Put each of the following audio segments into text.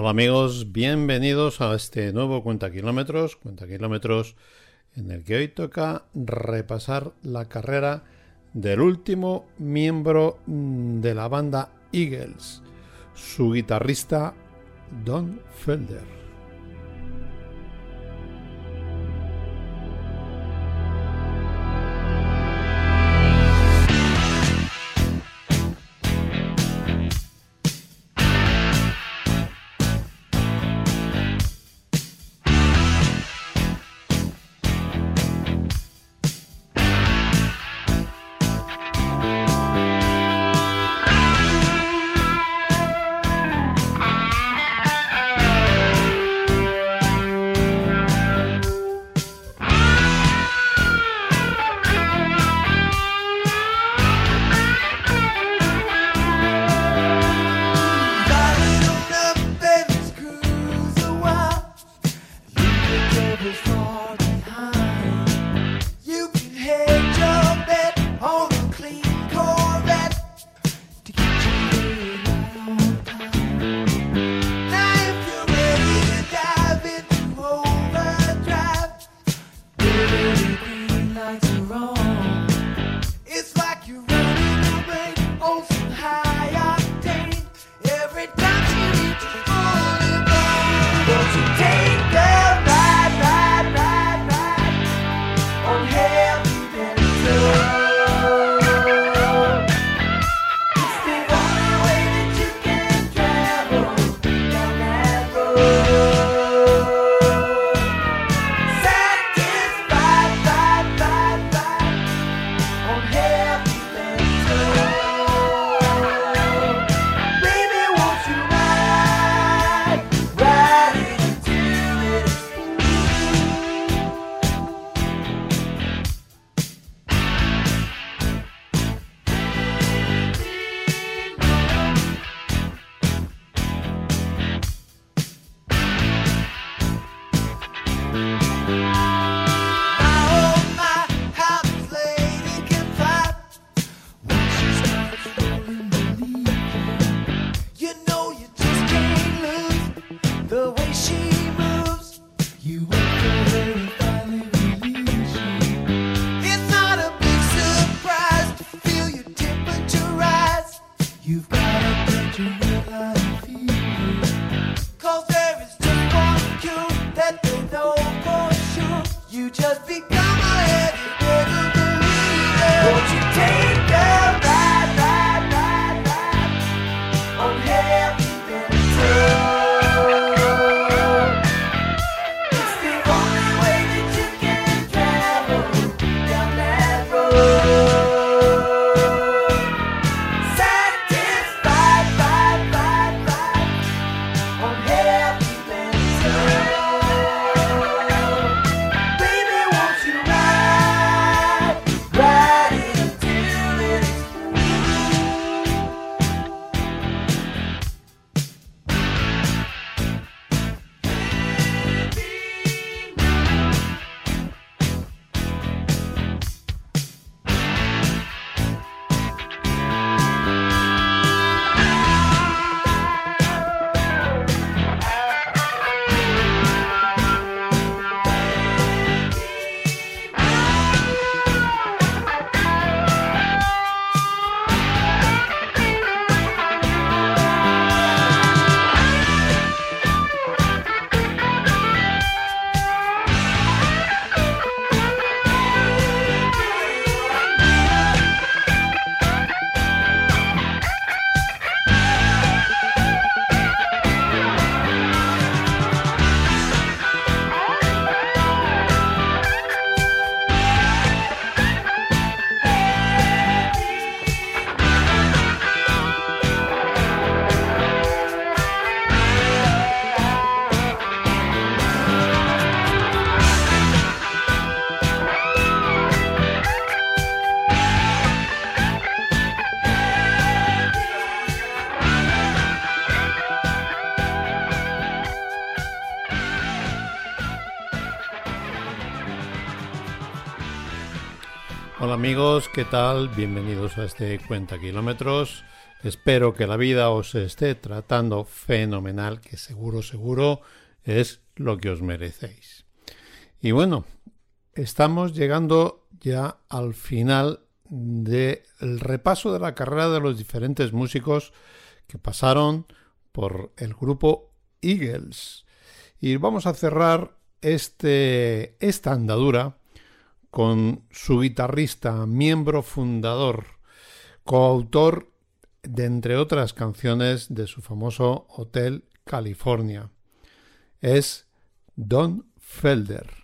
Hola amigos, bienvenidos a este nuevo Cuenta Kilómetros, Cuenta Kilómetros en el que hoy toca repasar la carrera del último miembro de la banda Eagles, su guitarrista Don Felder. ¿Qué tal? Bienvenidos a este Cuenta Kilómetros. Espero que la vida os esté tratando fenomenal, que seguro, seguro es lo que os merecéis. Y bueno, estamos llegando ya al final del repaso de la carrera de los diferentes músicos que pasaron por el grupo Eagles. Y vamos a cerrar este, esta andadura con su guitarrista, miembro fundador, coautor de entre otras canciones de su famoso Hotel California. Es Don Felder.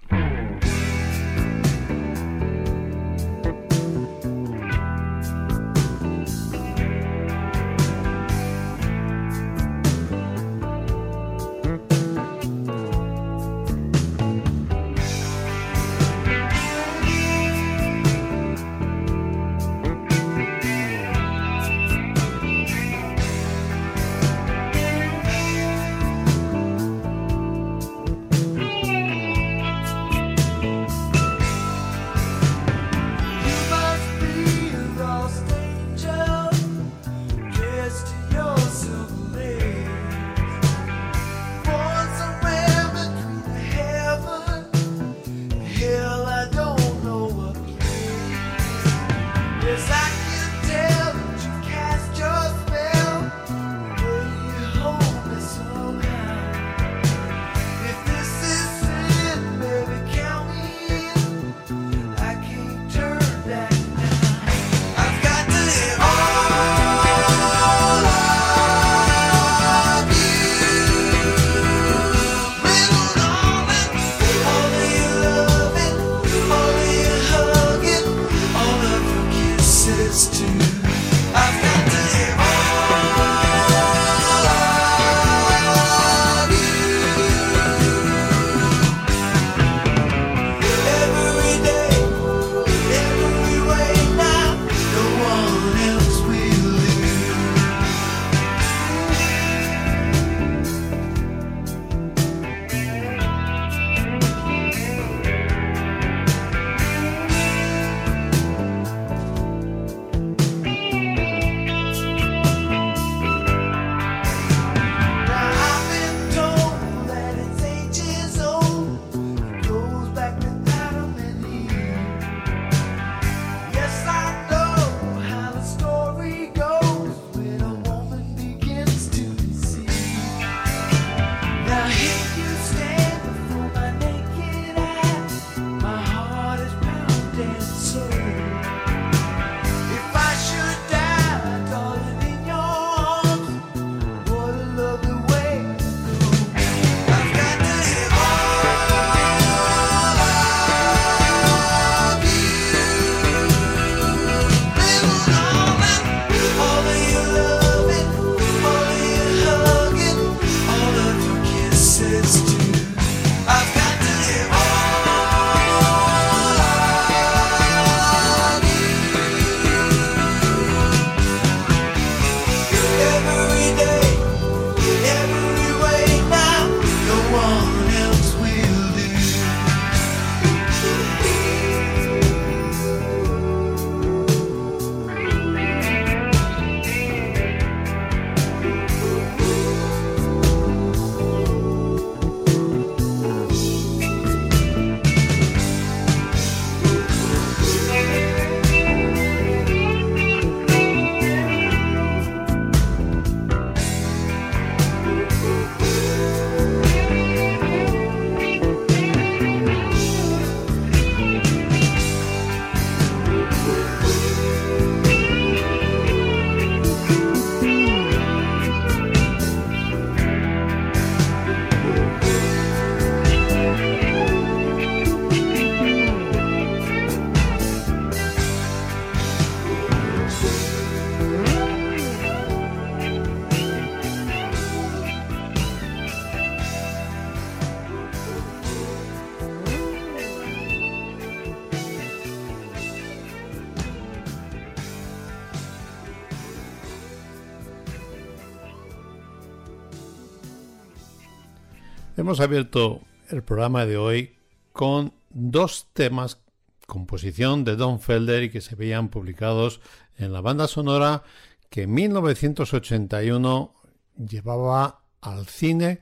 Hemos abierto el programa de hoy con dos temas, composición de Don Felder y que se veían publicados en la banda sonora que en 1981 llevaba al cine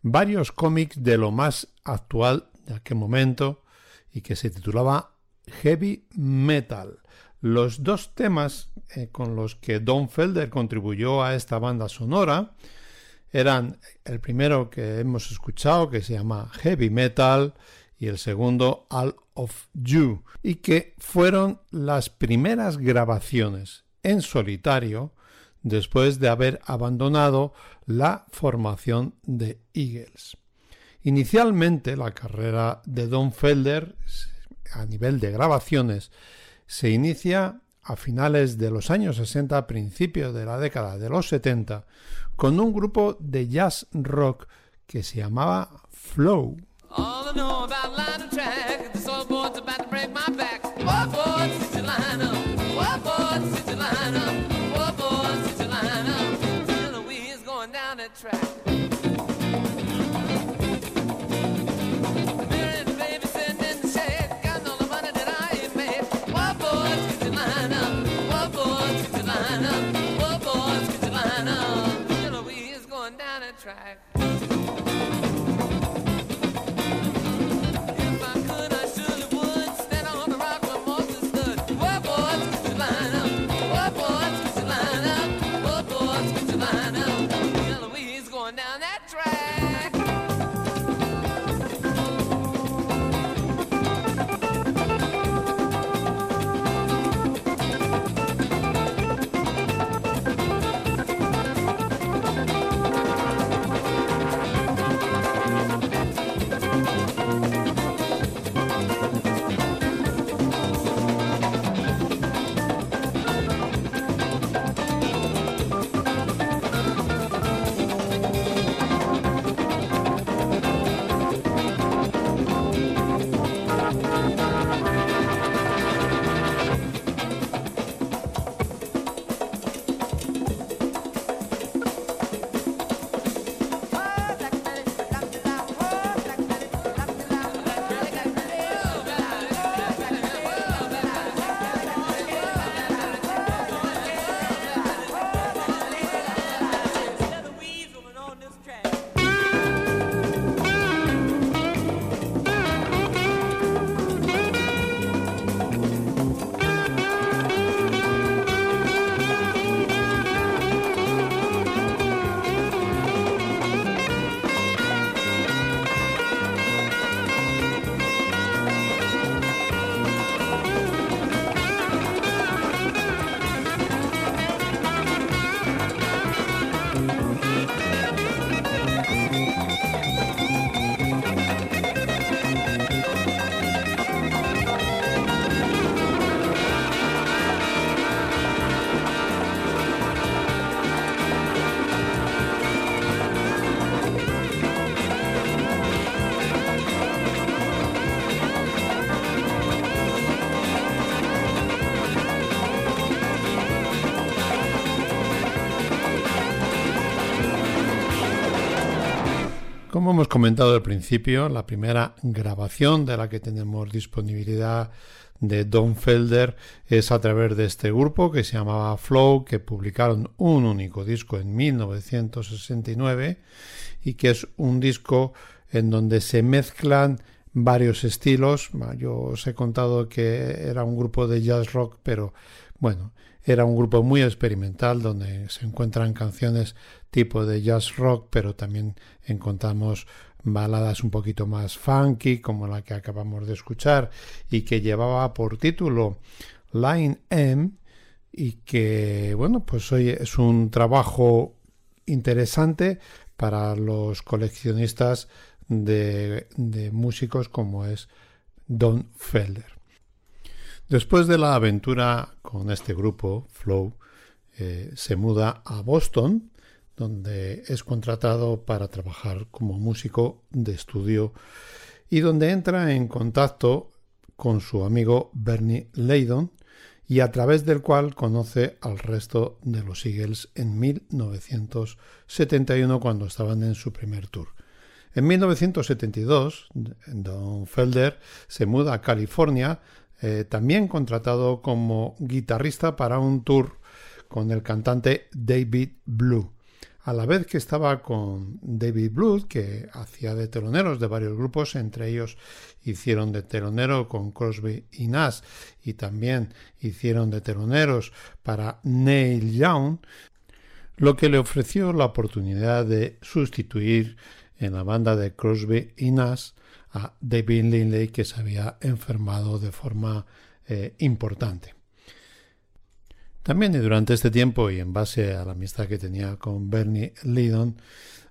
varios cómics de lo más actual de aquel momento y que se titulaba Heavy Metal. Los dos temas eh, con los que Don Felder contribuyó a esta banda sonora eran el primero que hemos escuchado que se llama Heavy Metal y el segundo All of You y que fueron las primeras grabaciones en solitario después de haber abandonado la formación de Eagles. Inicialmente la carrera de Don Felder a nivel de grabaciones se inicia a finales de los años 60, principios de la década de los 70, con un grupo de jazz rock que se llamaba Flow. Como hemos comentado al principio, la primera grabación de la que tenemos disponibilidad de Don Felder es a través de este grupo que se llamaba Flow, que publicaron un único disco en 1969 y que es un disco en donde se mezclan varios estilos. Yo os he contado que era un grupo de jazz rock, pero bueno, era un grupo muy experimental donde se encuentran canciones tipo de jazz rock, pero también encontramos baladas un poquito más funky, como la que acabamos de escuchar, y que llevaba por título Line M, y que, bueno, pues hoy es un trabajo interesante para los coleccionistas de, músicos como es Don Felder. Después de la aventura con este grupo, Flow, eh, se muda a Boston donde es contratado para trabajar como músico de estudio y donde entra en contacto con su amigo Bernie Leydon y a través del cual conoce al resto de los Eagles en 1971 cuando estaban en su primer tour. En 1972, Don Felder se muda a California, eh, también contratado como guitarrista para un tour con el cantante David Blue. A la vez que estaba con David Blue, que hacía de teloneros de varios grupos, entre ellos hicieron de telonero con Crosby y Nash y también hicieron de teloneros para Neil Young, lo que le ofreció la oportunidad de sustituir en la banda de Crosby y Nash a David Lindley que se había enfermado de forma eh, importante. También durante este tiempo y en base a la amistad que tenía con Bernie Lydon,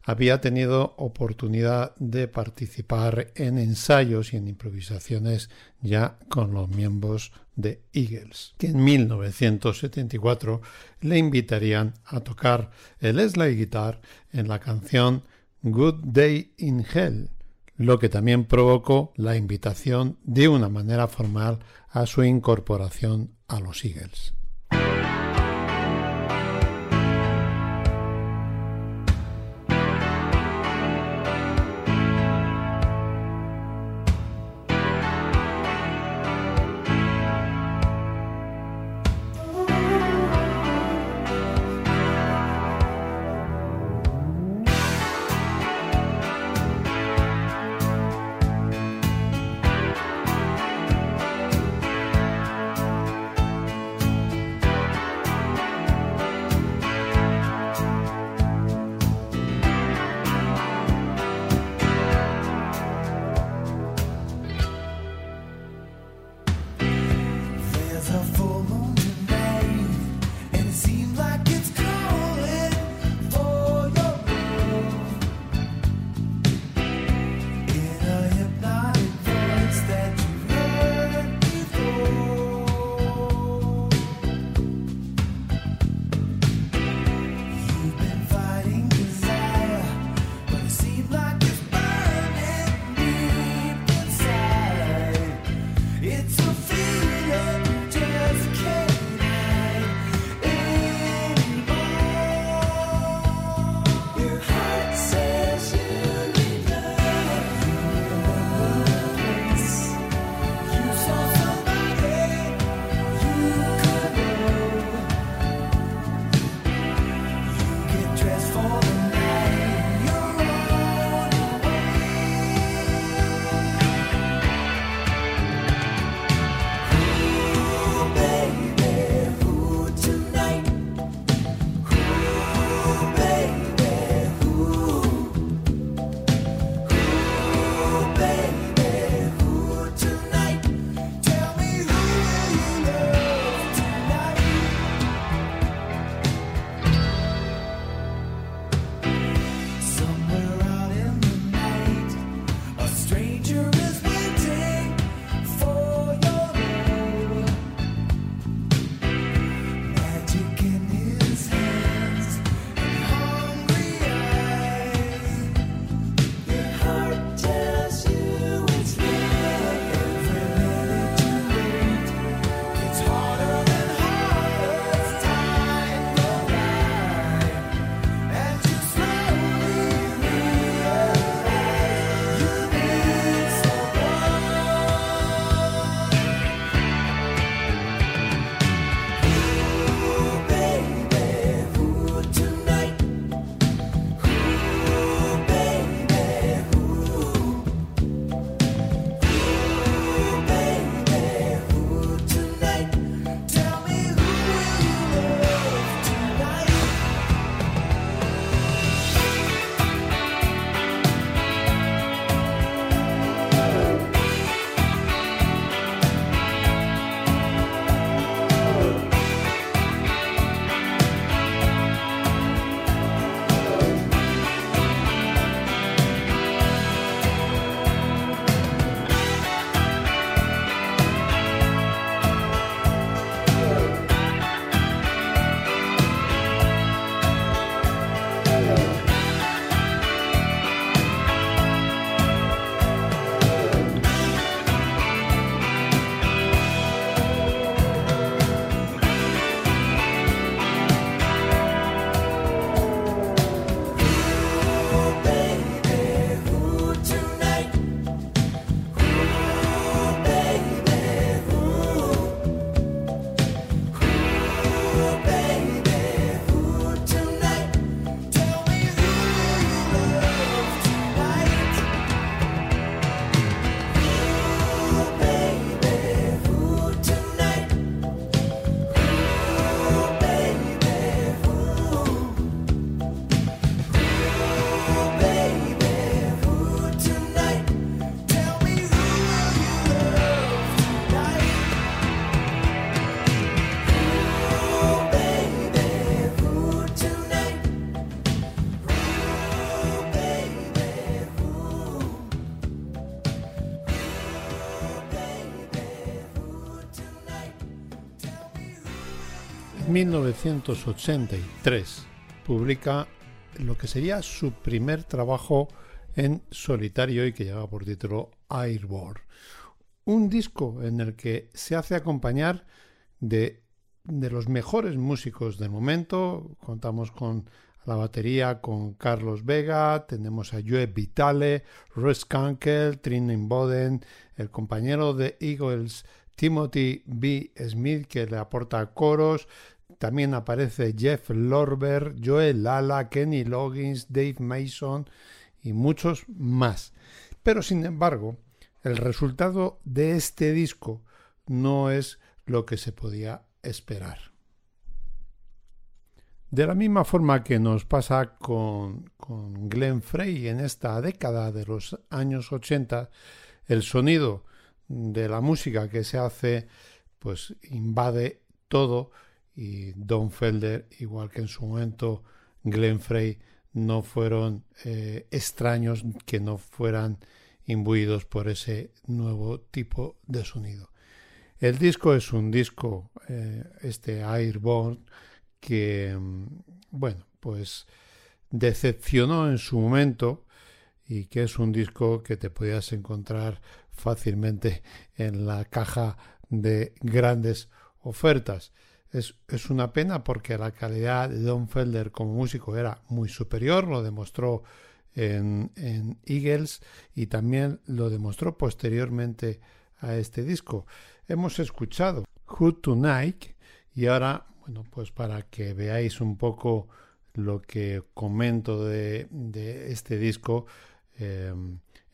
había tenido oportunidad de participar en ensayos y en improvisaciones ya con los miembros de Eagles, que en 1974 le invitarían a tocar el slide guitar en la canción Good Day in Hell, lo que también provocó la invitación de una manera formal a su incorporación a los Eagles. 1983 publica lo que sería su primer trabajo en solitario y que lleva por título Airborne. Un disco en el que se hace acompañar de, de los mejores músicos del momento. Contamos con la batería con Carlos Vega, tenemos a Joe Vitale, Russ Kunkel, Trin Boden, el compañero de Eagles Timothy B. Smith que le aporta coros, también aparece Jeff Lorber, Joel Lala, Kenny Loggins, Dave Mason y muchos más. Pero sin embargo, el resultado de este disco no es lo que se podía esperar. De la misma forma que nos pasa con, con Glenn Frey en esta década de los años 80, el sonido de la música que se hace pues invade todo y Don Felder, igual que en su momento Glenn Frey, no fueron eh, extraños que no fueran imbuidos por ese nuevo tipo de sonido. El disco es un disco, eh, este Airborne, que, mm, bueno, pues decepcionó en su momento y que es un disco que te podías encontrar fácilmente en la caja de grandes ofertas. Es, es, una pena porque la calidad de Don Felder como músico era muy superior, lo demostró en, en Eagles y también lo demostró posteriormente a este disco. Hemos escuchado Who Tonight y ahora, bueno, pues para que veáis un poco lo que comento de, de este disco, eh,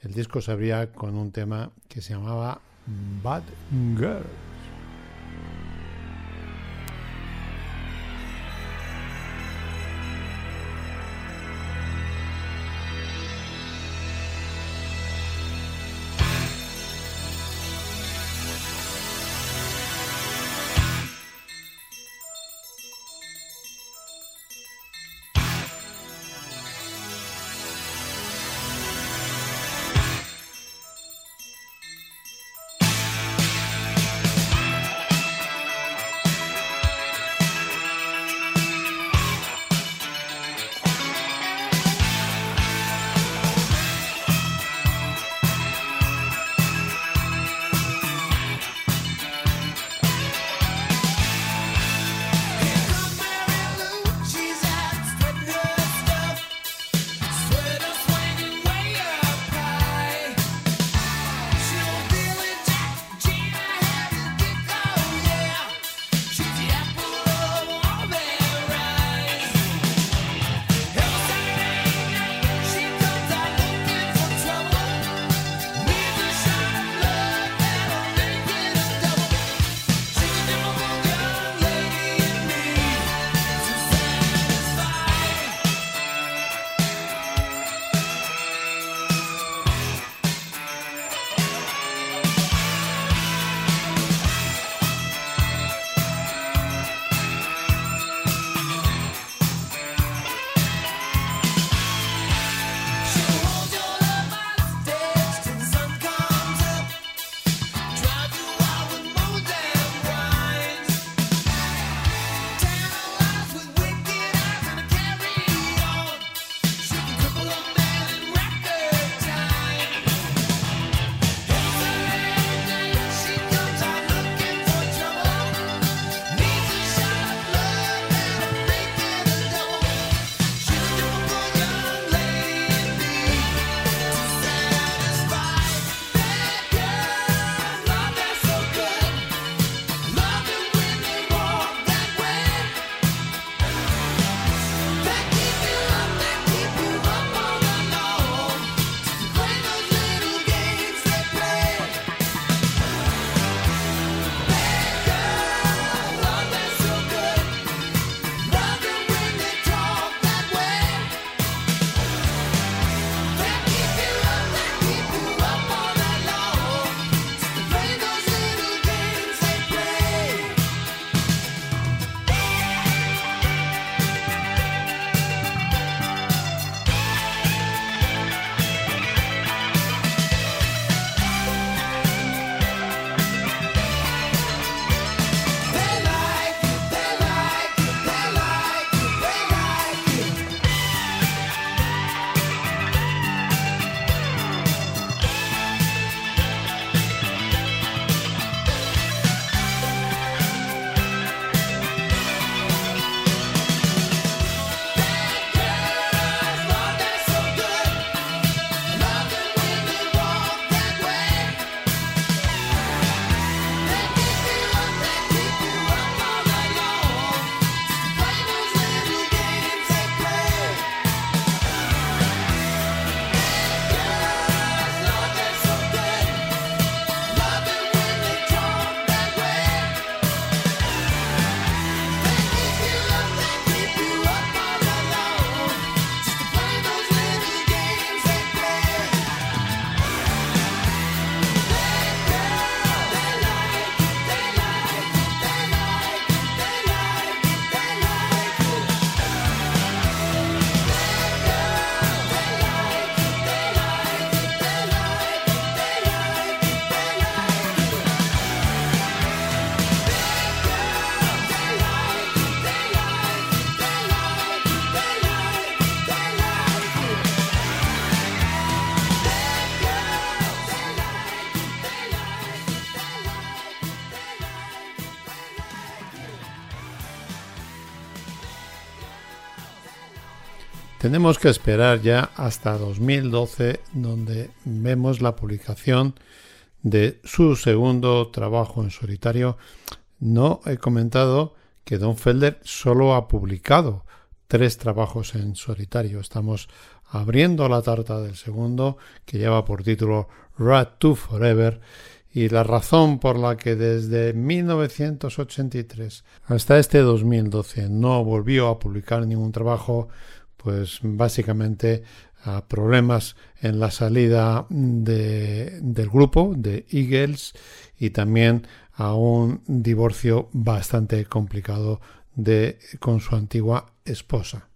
el disco se abría con un tema que se llamaba Bad Girl. Tenemos que esperar ya hasta 2012 donde vemos la publicación de su segundo trabajo en solitario. No he comentado que Don Felder solo ha publicado tres trabajos en solitario. Estamos abriendo la tarta del segundo que lleva por título Rat to Forever y la razón por la que desde 1983 hasta este 2012 no volvió a publicar ningún trabajo, pues básicamente a problemas en la salida de, del grupo de Eagles y también a un divorcio bastante complicado de, con su antigua esposa.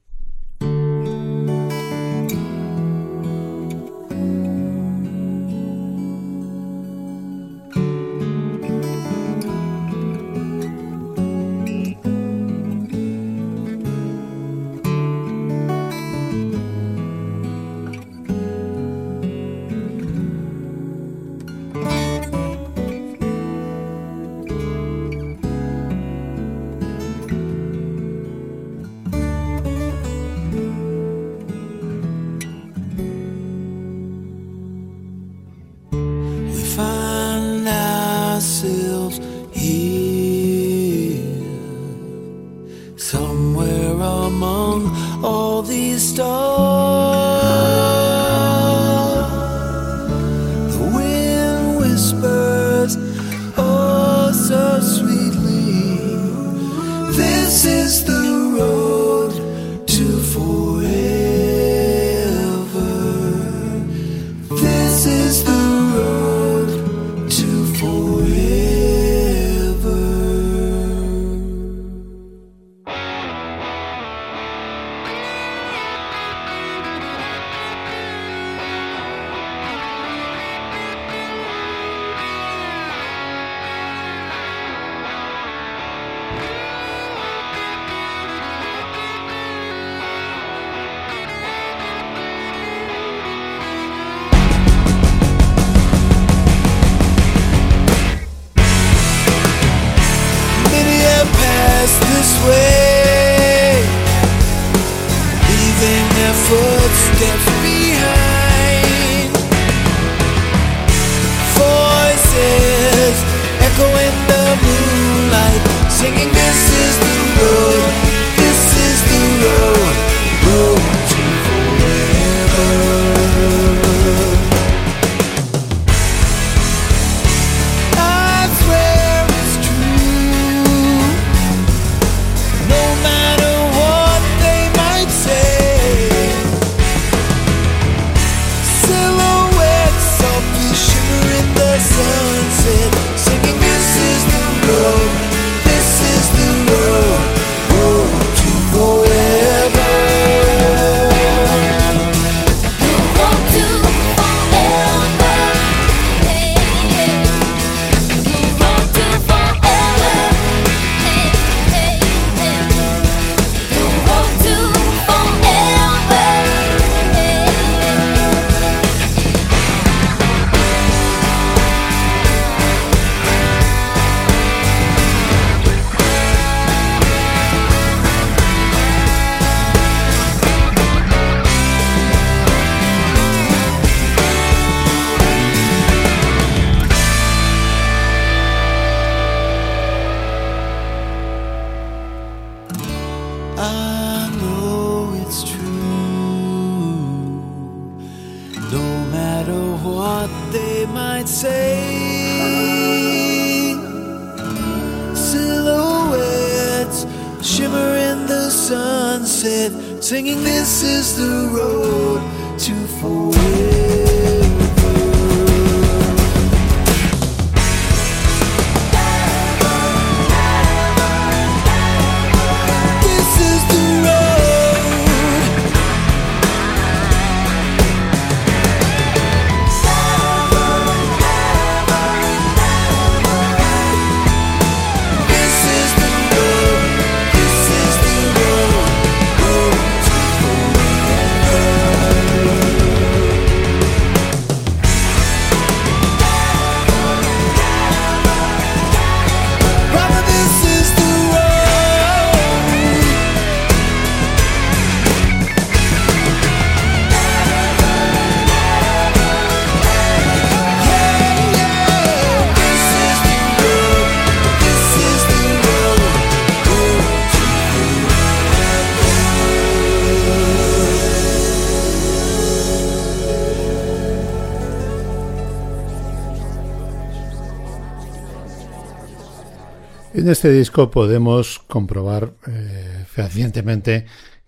En este disco podemos comprobar eh, fehacientemente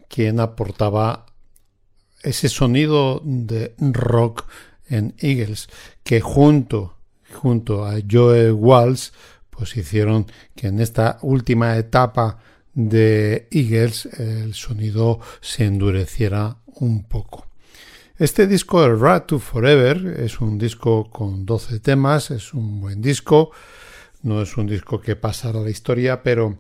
quién aportaba ese sonido de rock en Eagles, que junto, junto a Joe Walsh, pues hicieron que en esta última etapa de Eagles el sonido se endureciera un poco. Este disco, el Rat to Forever, es un disco con 12 temas, es un buen disco, no es un disco que pasará la historia, pero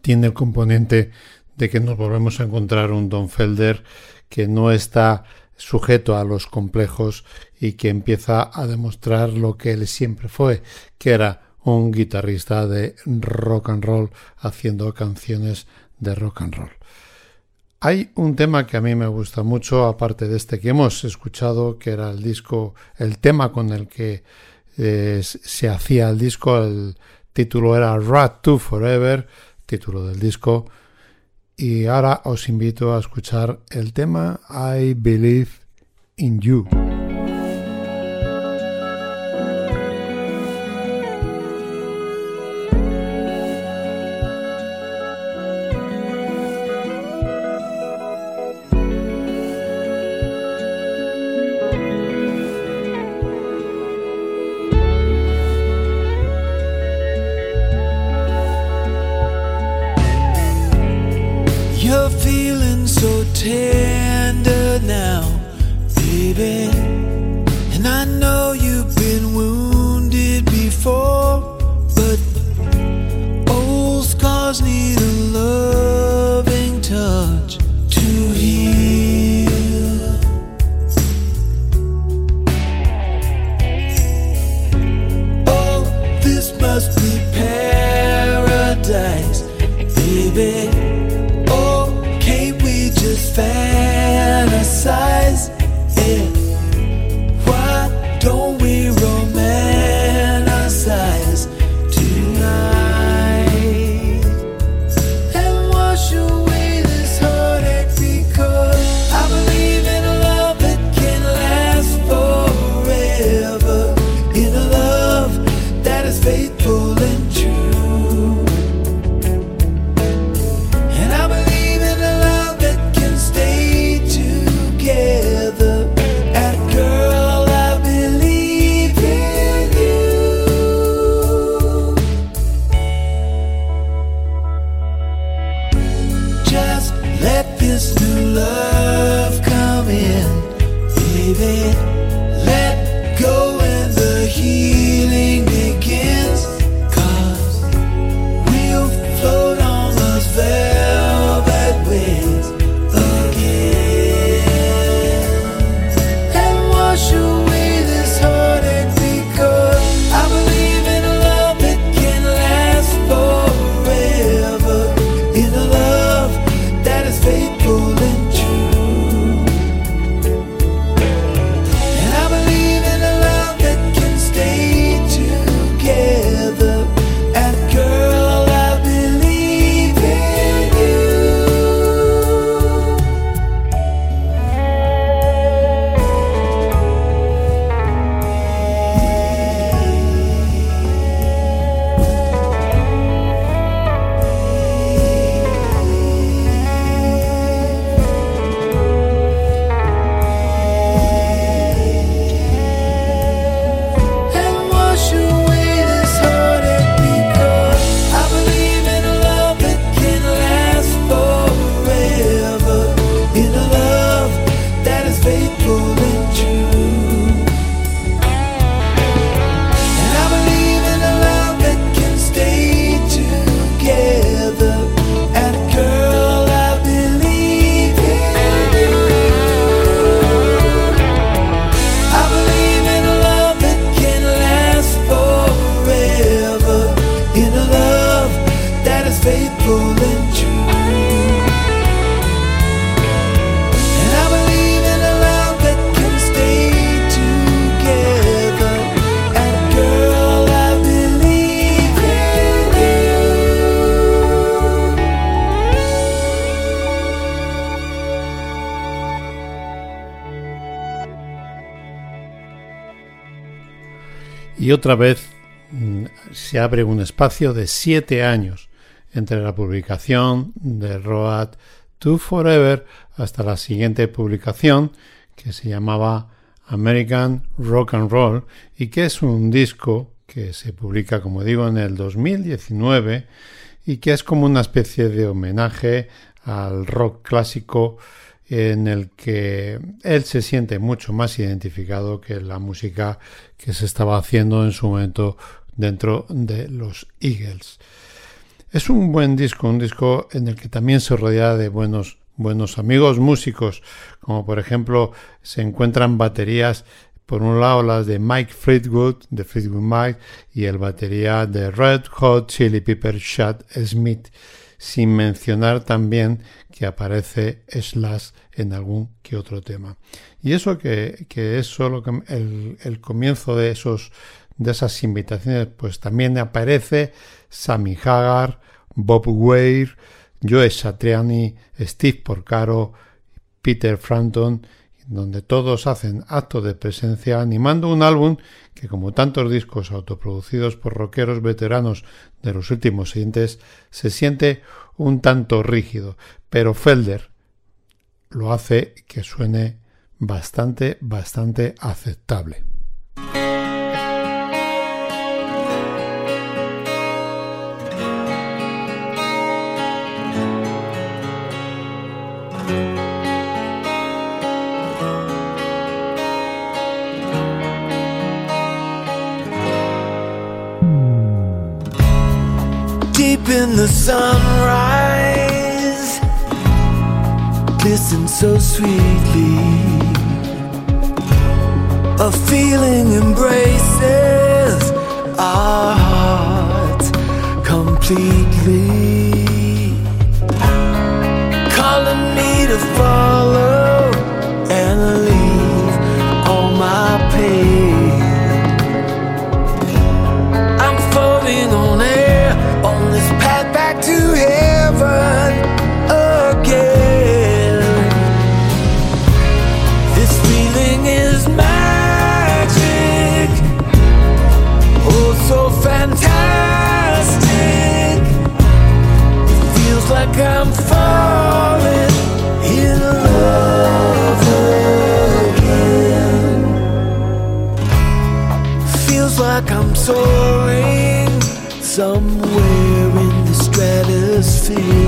tiene el componente de que nos volvemos a encontrar un Don Felder que no está sujeto a los complejos y que empieza a demostrar lo que él siempre fue, que era un guitarrista de rock and roll haciendo canciones de rock and roll. Hay un tema que a mí me gusta mucho, aparte de este que hemos escuchado, que era el disco, el tema con el que se hacía el disco, el título era Rat to Forever, título del disco, y ahora os invito a escuchar el tema I Believe in You. Otra vez mm, se abre un espacio de siete años entre la publicación de Road to Forever hasta la siguiente publicación que se llamaba American Rock and Roll y que es un disco que se publica, como digo, en el 2019 y que es como una especie de homenaje al rock clásico en el que él se siente mucho más identificado que la música que se estaba haciendo en su momento dentro de los Eagles. Es un buen disco, un disco en el que también se rodea de buenos, buenos amigos músicos, como por ejemplo se encuentran baterías, por un lado las de Mike Fleetwood, de Fleetwood Mike, y el batería de Red Hot Chili Pepper Chad Smith sin mencionar también que aparece Slash en algún que otro tema. Y eso que, es solo el, el, comienzo de, esos, de esas invitaciones, pues también aparece Sammy Hagar, Bob Weir, Joe Satriani, Steve Porcaro, Peter Frampton, donde todos hacen acto de presencia animando un álbum que como tantos discos autoproducidos por rockeros veteranos de los últimos siguientes se siente un tanto rígido, pero Felder lo hace que suene bastante, bastante aceptable. In the sunrise. Glisten so sweetly. A feeling embraces our hearts completely. Calling me to follow face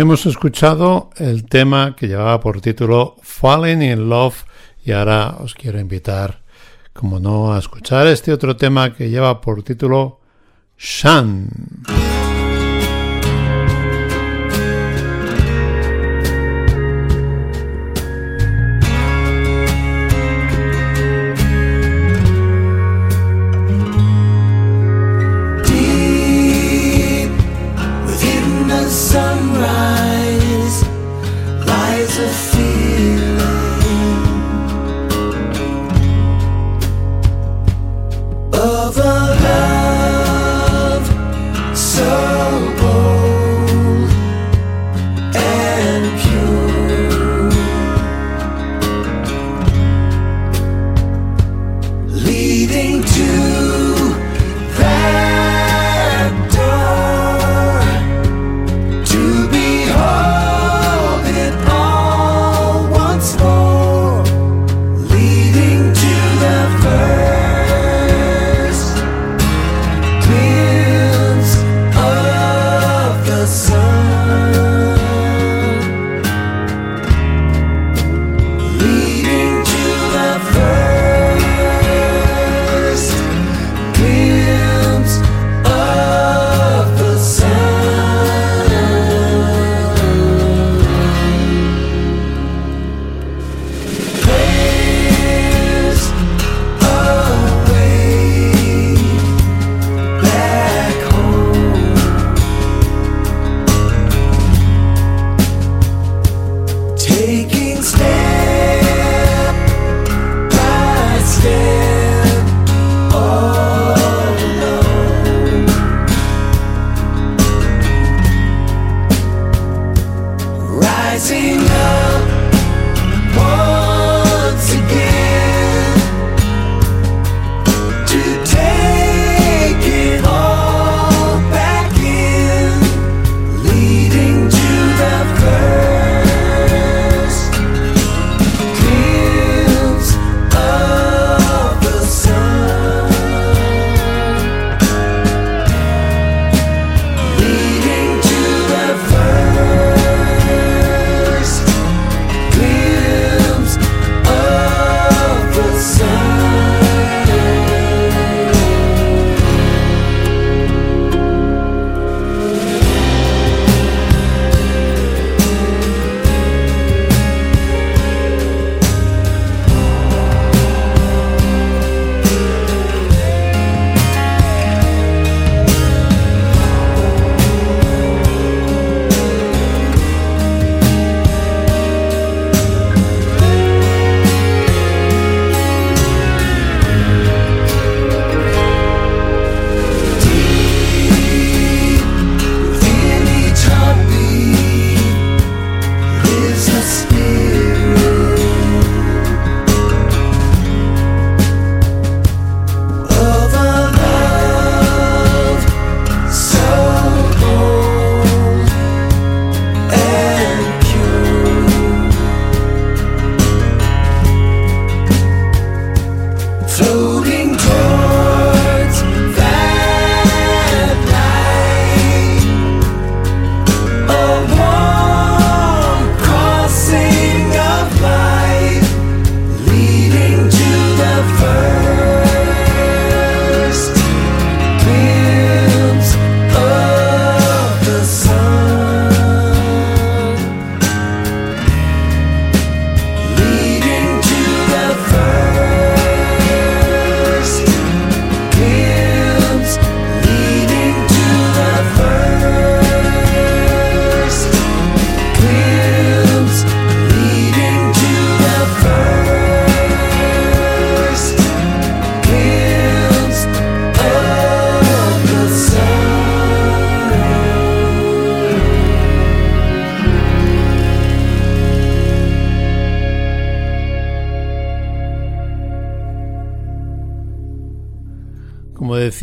Hemos escuchado el tema que llevaba por título Falling in Love y ahora os quiero invitar, como no, a escuchar este otro tema que lleva por título Shan. stay.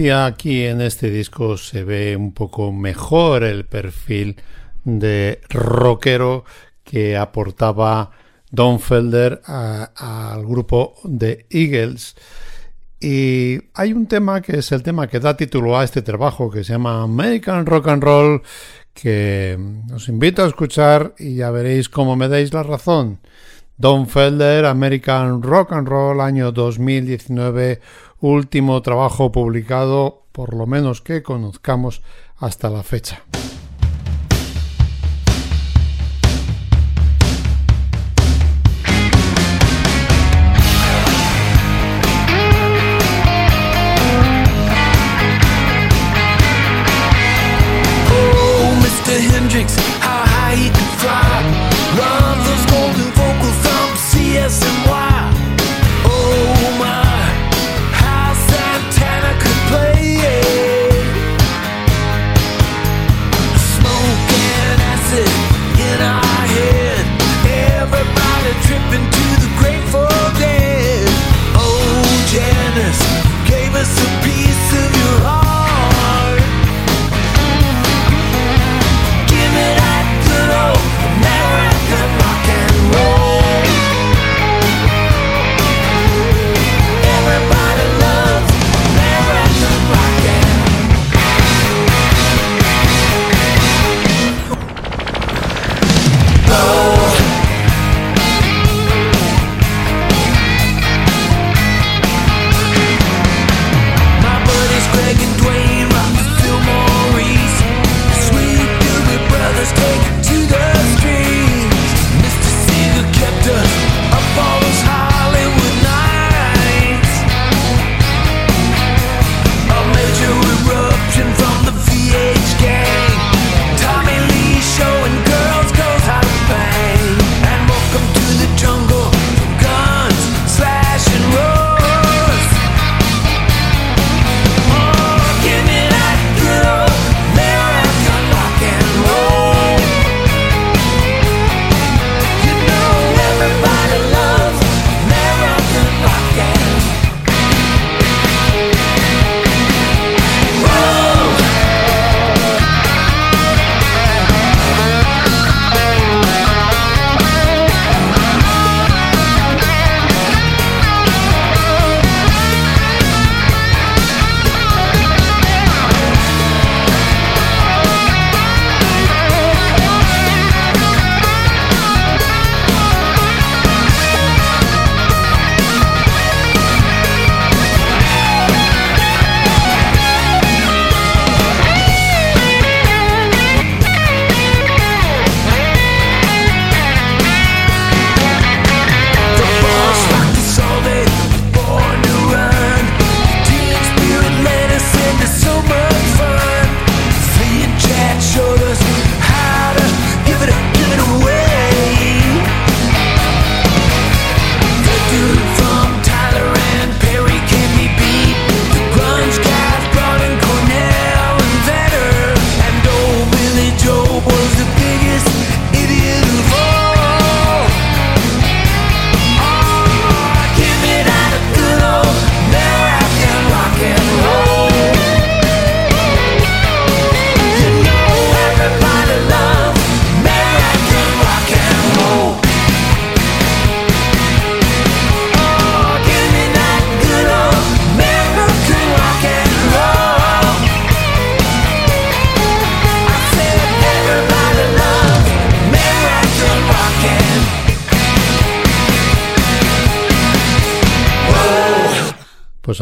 Aquí en este disco se ve un poco mejor el perfil de rockero que aportaba Don Felder al grupo de Eagles. Y hay un tema que es el tema que da título a este trabajo que se llama American Rock and Roll que os invito a escuchar y ya veréis cómo me dais la razón. Don Felder, American Rock and Roll, año 2019, último trabajo publicado, por lo menos que conozcamos hasta la fecha.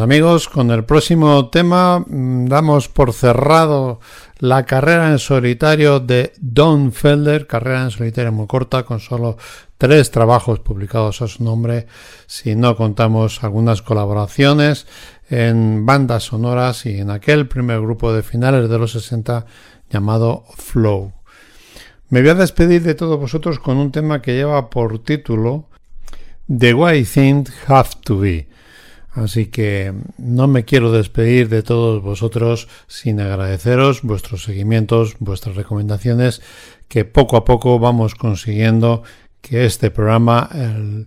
Amigos, con el próximo tema mm, damos por cerrado la carrera en solitario de Don Felder, carrera en solitario muy corta, con solo tres trabajos publicados a su nombre, si no contamos algunas colaboraciones en bandas sonoras y en aquel primer grupo de finales de los 60 llamado Flow. Me voy a despedir de todos vosotros con un tema que lleva por título The Way Things Have to Be Así que no me quiero despedir de todos vosotros sin agradeceros vuestros seguimientos, vuestras recomendaciones, que poco a poco vamos consiguiendo que este programa, el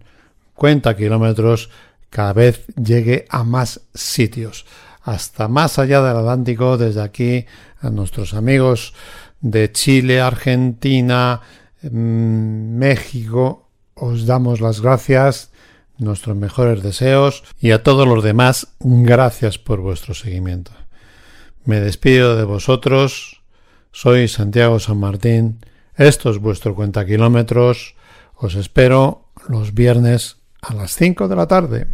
Cuenta Kilómetros, cada vez llegue a más sitios, hasta más allá del Atlántico, desde aquí a nuestros amigos de Chile, Argentina, mm, México, os damos las gracias nuestros mejores deseos y a todos los demás, gracias por vuestro seguimiento. Me despido de vosotros, Soy Santiago San Martín. Esto es vuestro cuenta kilómetros. Os espero los viernes a las 5 de la tarde.